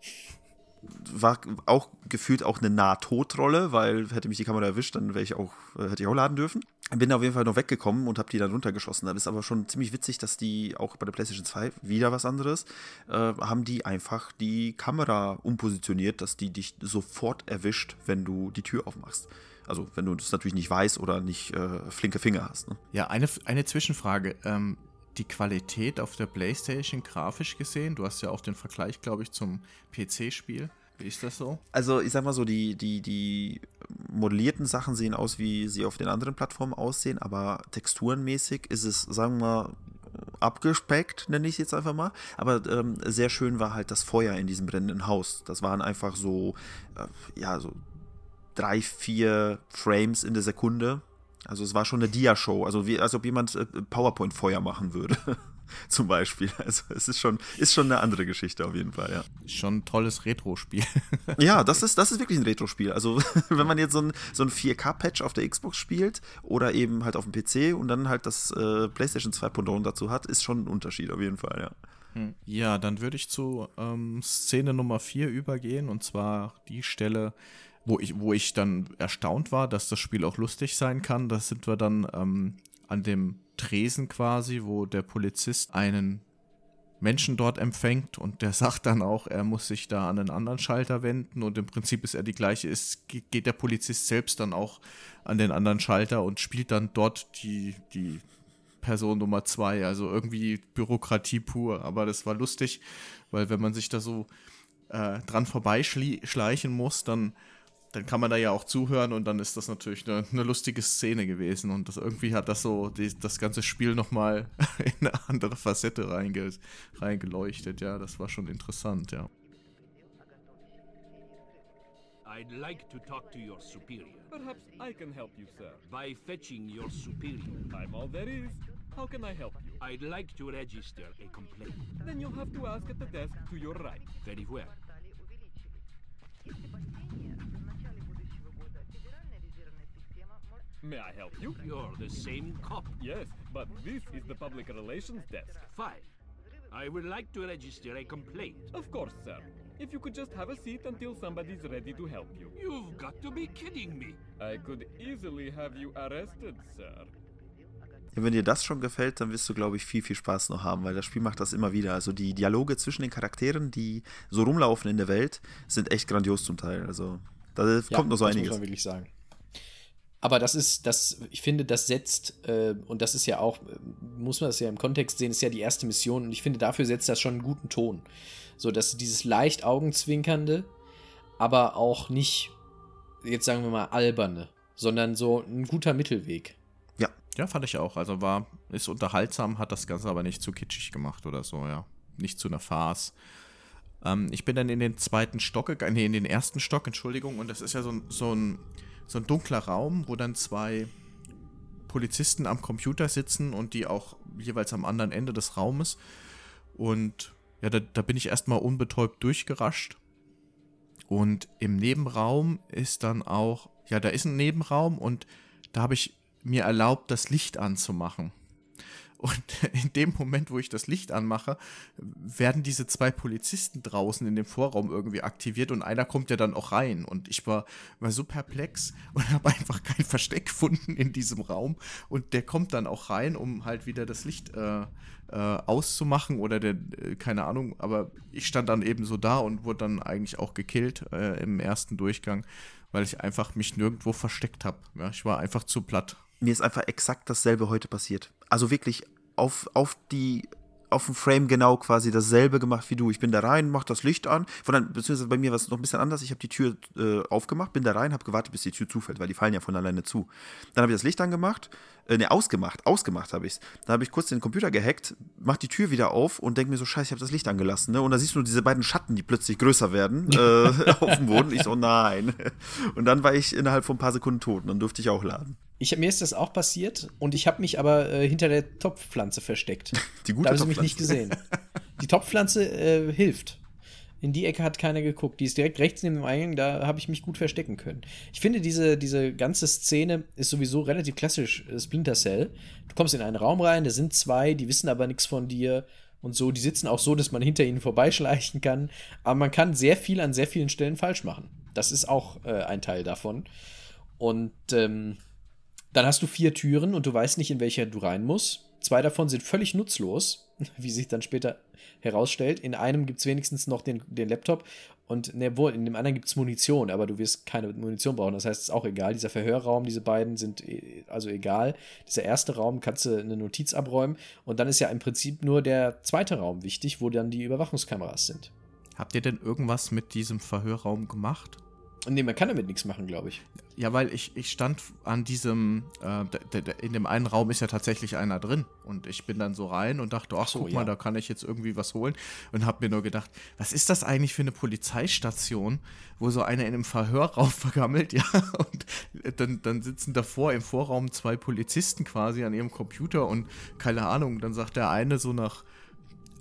War auch gefühlt auch eine Nahtotrolle, weil hätte mich die Kamera erwischt, dann wäre ich auch, äh, hätte ich auch laden dürfen. Bin auf jeden Fall noch weggekommen und habe die dann runtergeschossen. Da ist aber schon ziemlich witzig, dass die auch bei der PlayStation 2 wieder was anderes, äh, haben die einfach die Kamera umpositioniert, dass die dich sofort erwischt, wenn du die Tür aufmachst. Also wenn du das natürlich nicht weißt oder nicht äh, flinke Finger hast. Ne? Ja, eine, eine Zwischenfrage. Ähm, die Qualität auf der PlayStation grafisch gesehen, du hast ja auch den Vergleich, glaube ich, zum PC-Spiel. Wie ist das so? Also ich sag mal so, die, die, die modellierten Sachen sehen aus, wie sie auf den anderen Plattformen aussehen, aber texturenmäßig ist es, sagen wir mal, abgespeckt, nenne ich es jetzt einfach mal. Aber ähm, sehr schön war halt das Feuer in diesem brennenden Haus. Das waren einfach so, äh, ja, so drei, vier Frames in der Sekunde. Also es war schon eine Dia-Show, also wie, als ob jemand äh, PowerPoint-Feuer machen würde. Zum Beispiel. Also es ist schon, ist schon eine andere Geschichte auf jeden Fall, ja. Schon ein tolles Retro-Spiel. ja, das ist, das ist wirklich ein Retro-Spiel. Also wenn man jetzt so ein, so ein 4K-Patch auf der Xbox spielt oder eben halt auf dem PC und dann halt das äh, PlayStation 2 Pendant dazu hat, ist schon ein Unterschied auf jeden Fall, ja. Hm. Ja, dann würde ich zu ähm, Szene Nummer 4 übergehen und zwar die Stelle, wo ich, wo ich dann erstaunt war, dass das Spiel auch lustig sein kann. Da sind wir dann ähm, an dem Tresen quasi, wo der Polizist einen Menschen dort empfängt und der sagt dann auch, er muss sich da an einen anderen Schalter wenden und im Prinzip ist er die gleiche, ist, geht der Polizist selbst dann auch an den anderen Schalter und spielt dann dort die, die Person Nummer zwei, also irgendwie Bürokratie pur, aber das war lustig, weil wenn man sich da so äh, dran vorbeischleichen muss, dann dann kann man da ja auch zuhören und dann ist das natürlich eine, eine lustige Szene gewesen und das irgendwie hat das so die, das ganze Spiel nochmal in eine andere Facette reinge, reingeleuchtet. Ja, das war schon interessant, ja. I'd like to talk to your superior. Perhaps I can help you, sir. By fetching your superior. I'm all there is. How can I help you? I'd like to register a complaint. Then you'll have to ask at the desk to your right. Very well. May I help you? You're the same cop. Yes, but this is the public relations desk. Fine. I would like to register a complaint. Of course, sir. if you could just have a seat until somebody's ready to help you. You've got to be kidding me. I could easily have you arrested, sir. Ja, wenn dir das schon gefällt, dann wirst du, glaube ich, viel, viel Spaß noch haben, weil das Spiel macht das immer wieder. Also die Dialoge zwischen den Charakteren, die so rumlaufen in der Welt, sind echt grandios zum Teil. Also da kommt Ja, noch so das einiges. Muss man wirklich sagen. Aber das ist, das, ich finde, das setzt, äh, und das ist ja auch, äh, muss man das ja im Kontext sehen, ist ja die erste Mission, und ich finde, dafür setzt das schon einen guten Ton. So, dass dieses leicht Augenzwinkernde, aber auch nicht, jetzt sagen wir mal, alberne, sondern so ein guter Mittelweg. Ja, fand ich auch. Also war, ist unterhaltsam, hat das Ganze aber nicht zu kitschig gemacht oder so, ja. Nicht zu einer Farce. Ähm, ich bin dann in den zweiten Stock nee, in den ersten Stock, Entschuldigung, und das ist ja so so ein, so ein dunkler Raum, wo dann zwei Polizisten am Computer sitzen und die auch jeweils am anderen Ende des Raumes. Und ja, da, da bin ich erstmal unbetäubt durchgerascht. Und im Nebenraum ist dann auch, ja, da ist ein Nebenraum und da habe ich mir erlaubt, das Licht anzumachen. Und in dem Moment, wo ich das Licht anmache, werden diese zwei Polizisten draußen in dem Vorraum irgendwie aktiviert und einer kommt ja dann auch rein. Und ich war, war so perplex und habe einfach kein Versteck gefunden in diesem Raum. Und der kommt dann auch rein, um halt wieder das Licht äh, äh, auszumachen oder der, äh, keine Ahnung. Aber ich stand dann eben so da und wurde dann eigentlich auch gekillt äh, im ersten Durchgang, weil ich einfach mich nirgendwo versteckt habe. Ja, ich war einfach zu platt. Mir ist einfach exakt dasselbe heute passiert. Also wirklich auf, auf die auf dem Frame genau quasi dasselbe gemacht wie du. Ich bin da rein, mach das Licht an. Von dann, beziehungsweise bei mir war es noch ein bisschen anders. Ich habe die Tür äh, aufgemacht, bin da rein, habe gewartet, bis die Tür zufällt, weil die fallen ja von alleine zu. Dann habe ich das Licht angemacht, äh, ne, ausgemacht, ausgemacht habe ich es. Dann habe ich kurz den Computer gehackt, mach die Tür wieder auf und denke mir so, scheiße, ich habe das Licht angelassen. Ne? Und da siehst du nur diese beiden Schatten, die plötzlich größer werden äh, auf dem Boden. Ich so, nein. Und dann war ich innerhalb von ein paar Sekunden tot und dann durfte ich auch laden. Ich, mir ist das auch passiert und ich habe mich aber äh, hinter der Topfpflanze versteckt. Die gute da haben sie mich nicht gesehen. Die Topfpflanze äh, hilft. In die Ecke hat keiner geguckt. Die ist direkt rechts neben dem Eingang, da habe ich mich gut verstecken können. Ich finde, diese, diese ganze Szene ist sowieso relativ klassisch äh, Splinter Cell. Du kommst in einen Raum rein, da sind zwei, die wissen aber nichts von dir und so. Die sitzen auch so, dass man hinter ihnen vorbeischleichen kann. Aber man kann sehr viel an sehr vielen Stellen falsch machen. Das ist auch äh, ein Teil davon. Und ähm, dann hast du vier Türen und du weißt nicht, in welcher du rein musst. Zwei davon sind völlig nutzlos, wie sich dann später herausstellt. In einem gibt es wenigstens noch den, den Laptop und ne, wohl, in dem anderen gibt es Munition, aber du wirst keine Munition brauchen. Das heißt, es ist auch egal. Dieser Verhörraum, diese beiden sind äh, also egal. Dieser erste Raum kannst du eine Notiz abräumen und dann ist ja im Prinzip nur der zweite Raum wichtig, wo dann die Überwachungskameras sind. Habt ihr denn irgendwas mit diesem Verhörraum gemacht? Nee, man kann damit nichts machen, glaube ich. Ja, weil ich, ich stand an diesem, äh, in dem einen Raum ist ja tatsächlich einer drin. Und ich bin dann so rein und dachte, ach so, guck ja. mal, da kann ich jetzt irgendwie was holen. Und habe mir nur gedacht, was ist das eigentlich für eine Polizeistation, wo so einer in einem Verhörraum vergammelt, ja, und dann, dann sitzen davor im Vorraum zwei Polizisten quasi an ihrem Computer und keine Ahnung, dann sagt der eine so nach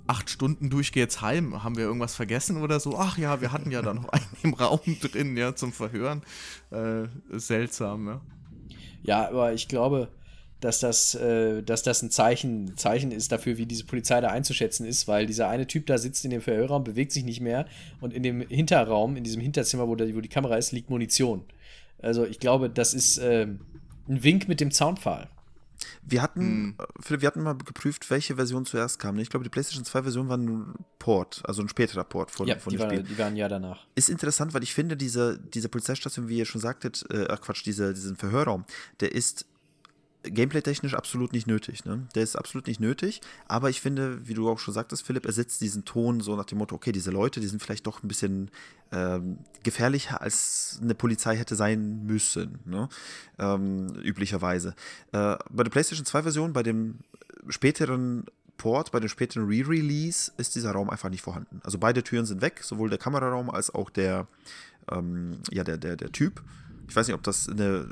acht Stunden durch geht's heim. Haben wir irgendwas vergessen oder so? Ach ja, wir hatten ja da noch einen im Raum drin, ja, zum Verhören. Äh, seltsam, ja. Ja, aber ich glaube, dass das, äh, dass das ein Zeichen, Zeichen ist dafür, wie diese Polizei da einzuschätzen ist, weil dieser eine Typ da sitzt in dem Verhörraum, bewegt sich nicht mehr und in dem Hinterraum, in diesem Hinterzimmer, wo, da, wo die Kamera ist, liegt Munition. Also ich glaube, das ist ähm, ein Wink mit dem Zaunpfahl. Wir hatten, Hm. äh, Philipp, wir hatten mal geprüft, welche Version zuerst kam. Ich glaube, die PlayStation 2 Version war ein Port, also ein späterer Port von, ja, von die, dem war, Spiel. die waren ja danach. Ist interessant, weil ich finde, diese, diese Polizeistation, wie ihr schon sagtet, äh, ach Quatsch, diese, diesen Verhörraum, der ist gameplay-technisch absolut nicht nötig. Ne? Der ist absolut nicht nötig, aber ich finde, wie du auch schon sagtest, Philipp, er setzt diesen Ton so nach dem Motto, okay, diese Leute, die sind vielleicht doch ein bisschen ähm, gefährlicher, als eine Polizei hätte sein müssen, ne? ähm, üblicherweise. Äh, bei der PlayStation 2-Version, bei dem späteren Port, bei dem späteren Re-Release, ist dieser Raum einfach nicht vorhanden. Also beide Türen sind weg, sowohl der Kameraraum als auch der, ähm, ja, der, der, der Typ. Ich weiß nicht, ob das eine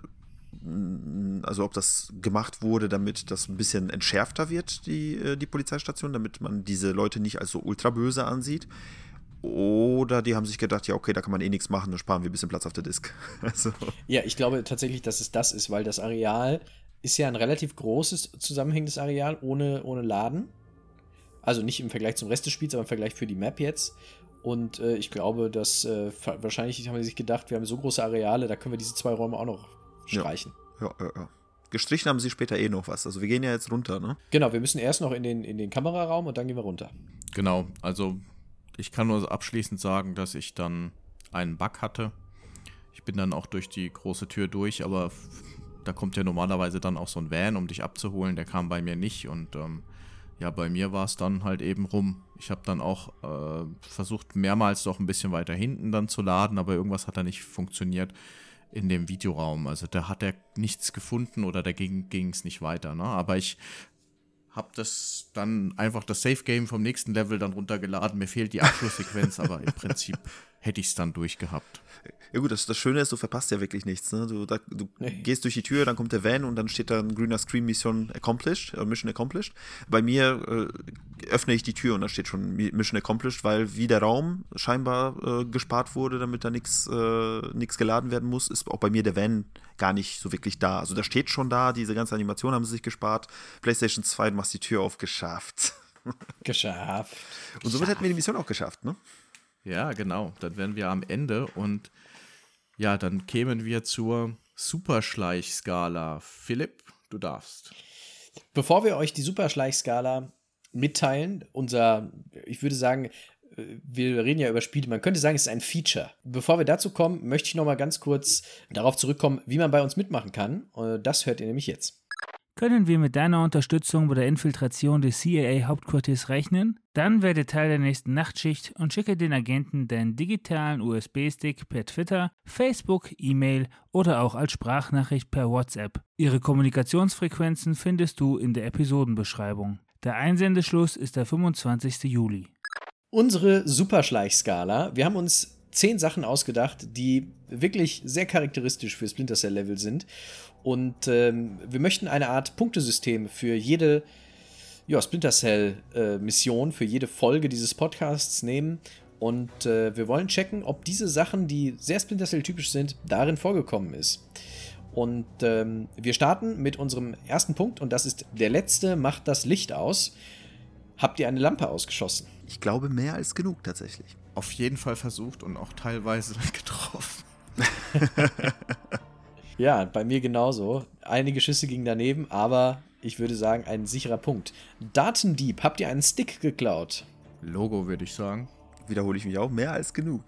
also ob das gemacht wurde, damit das ein bisschen entschärfter wird, die, äh, die Polizeistation, damit man diese Leute nicht als so ultra böse ansieht. Oder die haben sich gedacht, ja, okay, da kann man eh nichts machen, dann sparen wir ein bisschen Platz auf der Disk. Also, Ja, ich glaube tatsächlich, dass es das ist, weil das Areal ist ja ein relativ großes zusammenhängendes Areal ohne, ohne Laden. Also nicht im Vergleich zum Rest des Spiels, aber im Vergleich für die Map jetzt. Und äh, ich glaube, dass äh, wahrscheinlich haben sie sich gedacht, wir haben so große Areale, da können wir diese zwei Räume auch noch streichen. Ja, ja, ja. Gestrichen haben sie später eh noch was. Also wir gehen ja jetzt runter, ne? Genau, wir müssen erst noch in den, in den Kameraraum und dann gehen wir runter. Genau, also ich kann nur abschließend sagen, dass ich dann einen Bug hatte. Ich bin dann auch durch die große Tür durch, aber da kommt ja normalerweise dann auch so ein Van, um dich abzuholen. Der kam bei mir nicht und ähm, ja, bei mir war es dann halt eben rum. Ich habe dann auch äh, versucht, mehrmals doch ein bisschen weiter hinten dann zu laden, aber irgendwas hat da nicht funktioniert in dem Videoraum. Also da hat er nichts gefunden oder dagegen ging es nicht weiter. Ne? Aber ich habe das dann einfach das Safe Game vom nächsten Level dann runtergeladen. Mir fehlt die Abschlusssequenz, aber im Prinzip hätte ich es dann durchgehabt. Ja gut, das, das Schöne ist, du verpasst ja wirklich nichts. Ne? Du, da, du nee. gehst durch die Tür, dann kommt der Van und dann steht da ein grüner Screen Mission accomplished, äh, Mission accomplished. Bei mir äh, öffne ich die Tür und da steht schon Mission accomplished, weil wie der Raum scheinbar äh, gespart wurde, damit da nichts äh, geladen werden muss, ist auch bei mir der Van gar nicht so wirklich da. Also da steht schon da, diese ganze Animation haben sie sich gespart. PlayStation 2, du machst die Tür auf, geschafft. Geschafft. Und somit hätten wir die Mission auch geschafft, ne? Ja, genau. Dann wären wir am Ende und ja, dann kämen wir zur Superschleichskala. Philipp, du darfst. Bevor wir euch die Superschleichskala mitteilen, unser, ich würde sagen, wir reden ja über Spiele, man könnte sagen, es ist ein Feature. Bevor wir dazu kommen, möchte ich noch mal ganz kurz darauf zurückkommen, wie man bei uns mitmachen kann. Das hört ihr nämlich jetzt. Können wir mit deiner Unterstützung bei der Infiltration des CIA-Hauptquartiers rechnen? Dann werde Teil der nächsten Nachtschicht und schicke den Agenten deinen digitalen USB-Stick per Twitter, Facebook, E-Mail oder auch als Sprachnachricht per WhatsApp. Ihre Kommunikationsfrequenzen findest du in der Episodenbeschreibung. Der Einsendeschluss ist der 25. Juli. Unsere Superschleichskala. Wir haben uns zehn Sachen ausgedacht, die wirklich sehr charakteristisch für Splinter Cell Level sind und ähm, wir möchten eine Art Punktesystem für jede ja, Splinter Cell-Mission, äh, für jede Folge dieses Podcasts nehmen. Und äh, wir wollen checken, ob diese Sachen, die sehr Splinter Cell-typisch sind, darin vorgekommen ist. Und ähm, wir starten mit unserem ersten Punkt und das ist der letzte macht das Licht aus. Habt ihr eine Lampe ausgeschossen? Ich glaube mehr als genug tatsächlich. Auf jeden Fall versucht und auch teilweise getroffen. Ja, bei mir genauso. Einige Schüsse gingen daneben, aber ich würde sagen, ein sicherer Punkt. Datendieb, habt ihr einen Stick geklaut? Logo, würde ich sagen. Wiederhole ich mich auch, mehr als genug.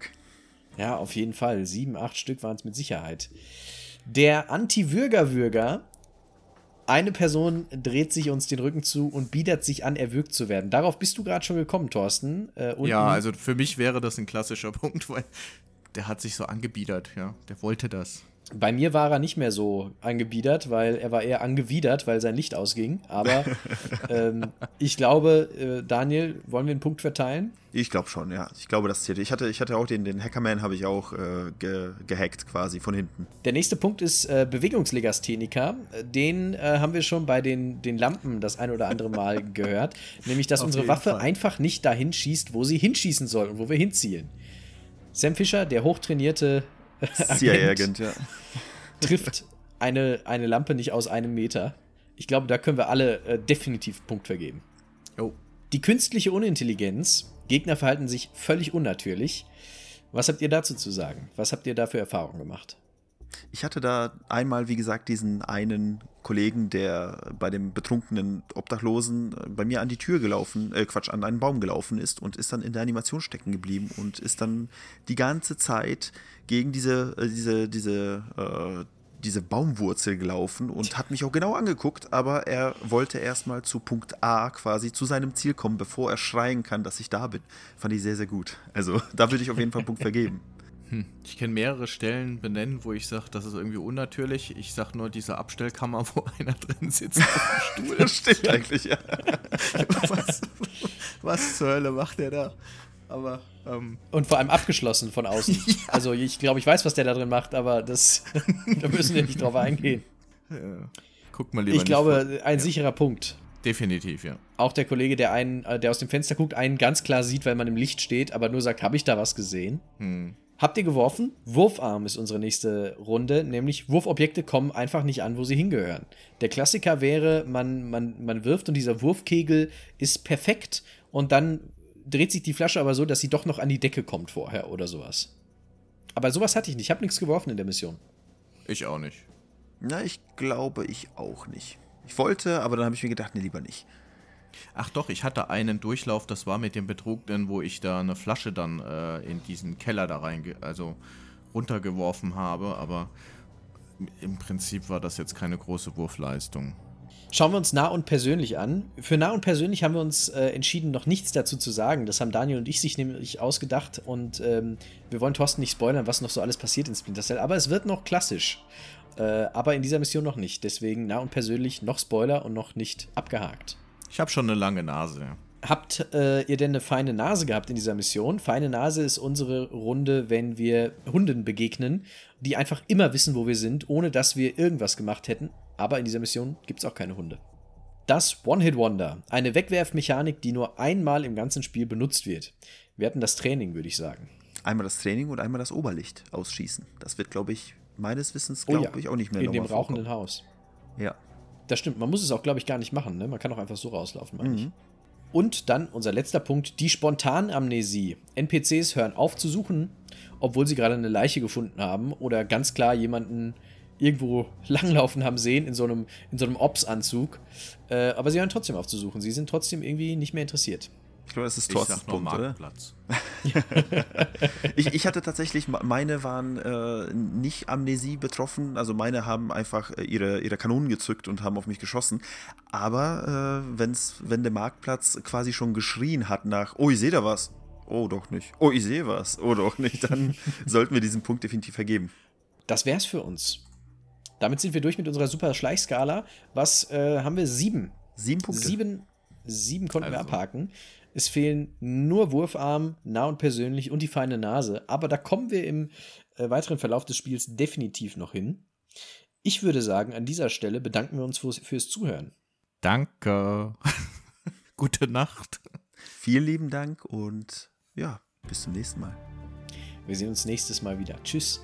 Ja, auf jeden Fall. Sieben, acht Stück waren es mit Sicherheit. Der Anti-Würger-Würger. Eine Person dreht sich uns den Rücken zu und bietet sich an, erwürgt zu werden. Darauf bist du gerade schon gekommen, Thorsten. Äh, ja, also für mich wäre das ein klassischer Punkt, weil der hat sich so angebiedert, ja. Der wollte das. Bei mir war er nicht mehr so angebiedert, weil er war eher angewidert, weil sein Licht ausging. Aber ähm, ich glaube, äh, Daniel, wollen wir einen Punkt verteilen? Ich glaube schon, ja. Ich glaube, das zählt. Ich hatte, ich hatte auch den, den Hackerman, habe ich auch äh, ge, gehackt quasi von hinten. Der nächste Punkt ist äh, Bewegungslegastheniker. Den äh, haben wir schon bei den, den Lampen das ein oder andere Mal gehört. Nämlich, dass unsere Waffe Fall. einfach nicht dahin schießt, wo sie hinschießen soll und wo wir hinzielen. Sam Fischer, der hochtrainierte CIA-Agent, ja. trifft eine, eine Lampe nicht aus einem Meter. Ich glaube, da können wir alle äh, definitiv Punkt vergeben. Oh. Die künstliche Unintelligenz. Gegner verhalten sich völlig unnatürlich. Was habt ihr dazu zu sagen? Was habt ihr da für Erfahrungen gemacht? Ich hatte da einmal, wie gesagt, diesen einen Kollegen, der bei dem betrunkenen Obdachlosen äh, bei mir an die Tür gelaufen, äh, Quatsch, an einen Baum gelaufen ist und ist dann in der Animation stecken geblieben und ist dann die ganze Zeit gegen diese, äh, diese, diese, äh, diese Baumwurzel gelaufen und hat mich auch genau angeguckt, aber er wollte erstmal zu Punkt A quasi zu seinem Ziel kommen, bevor er schreien kann, dass ich da bin. Fand ich sehr, sehr gut. Also da würde ich auf jeden Fall einen Punkt vergeben. Hm. Ich kann mehrere Stellen benennen, wo ich sage, das ist irgendwie unnatürlich. Ich sage nur diese Abstellkammer, wo einer drin sitzt auf dem Stuhl. Das stimmt eigentlich, ja. was, was zur Hölle macht der da? Aber. Ähm, Und vor allem abgeschlossen von außen. ja. Also ich glaube, ich weiß, was der da drin macht, aber das, da müssen wir nicht drauf eingehen. Ja. Guckt mal lieber. Ich glaube, vor. ein ja. sicherer Punkt. Definitiv, ja. Auch der Kollege, der einen, äh, der aus dem Fenster guckt, einen ganz klar sieht, weil man im Licht steht, aber nur sagt, habe ich da was gesehen? Hm. Habt ihr geworfen? Wurfarm ist unsere nächste Runde, nämlich Wurfobjekte kommen einfach nicht an, wo sie hingehören. Der Klassiker wäre, man, man, man wirft und dieser Wurfkegel ist perfekt und dann dreht sich die Flasche aber so, dass sie doch noch an die Decke kommt vorher oder sowas. Aber sowas hatte ich nicht. Ich habe nichts geworfen in der Mission. Ich auch nicht. Na, ich glaube, ich auch nicht. Ich wollte, aber dann habe ich mir gedacht, nee, lieber nicht. Ach doch, ich hatte einen Durchlauf, das war mit dem Betrug, denn wo ich da eine Flasche dann äh, in diesen Keller da rein, also runtergeworfen habe, aber im Prinzip war das jetzt keine große Wurfleistung. Schauen wir uns nah und persönlich an. Für nah und persönlich haben wir uns äh, entschieden, noch nichts dazu zu sagen. Das haben Daniel und ich sich nämlich ausgedacht und ähm, wir wollen Thorsten nicht spoilern, was noch so alles passiert in Splinter Cell. Aber es wird noch klassisch. Äh, aber in dieser Mission noch nicht. Deswegen nah und persönlich noch Spoiler und noch nicht abgehakt. Ich habe schon eine lange Nase. Habt äh, ihr denn eine feine Nase gehabt in dieser Mission? Feine Nase ist unsere Runde, wenn wir Hunden begegnen, die einfach immer wissen, wo wir sind, ohne dass wir irgendwas gemacht hätten. Aber in dieser Mission gibt es auch keine Hunde. Das One-Hit-Wonder. Eine Wegwerfmechanik, die nur einmal im ganzen Spiel benutzt wird. Wir hatten das Training, würde ich sagen. Einmal das Training und einmal das Oberlicht ausschießen. Das wird, glaube ich, meines Wissens, glaube oh ja. ich, auch nicht mehr In dem rauchenden vorkommen. Haus. Ja. Das stimmt. Man muss es auch, glaube ich, gar nicht machen. Ne? Man kann auch einfach so rauslaufen, meine mhm. ich. Und dann unser letzter Punkt, die Spontanamnesie. NPCs hören auf zu suchen, obwohl sie gerade eine Leiche gefunden haben oder ganz klar jemanden irgendwo langlaufen haben sehen in so einem, in so einem Ops-Anzug. Äh, aber sie hören trotzdem auf zu suchen. Sie sind trotzdem irgendwie nicht mehr interessiert. Ich glaube, das ist Thorstens Punkt, oder? ich, ich hatte tatsächlich, meine waren äh, nicht Amnesie betroffen, also meine haben einfach äh, ihre, ihre Kanonen gezückt und haben auf mich geschossen. Aber äh, wenn's, wenn der Marktplatz quasi schon geschrien hat nach, oh, ich sehe da was. Oh, doch nicht. Oh, ich sehe was. Oh, doch nicht. Dann sollten wir diesen Punkt definitiv vergeben. Das wär's für uns. Damit sind wir durch mit unserer super Schleichskala. Was äh, haben wir? Sieben. Sieben Punkte. Sieben, sieben konnten also. wir abhaken. Es fehlen nur Wurfarm, nah und persönlich und die feine Nase. Aber da kommen wir im äh, weiteren Verlauf des Spiels definitiv noch hin. Ich würde sagen, an dieser Stelle bedanken wir uns fürs, fürs Zuhören. Danke. Gute Nacht. Vielen lieben Dank und ja, bis zum nächsten Mal. Wir sehen uns nächstes Mal wieder. Tschüss.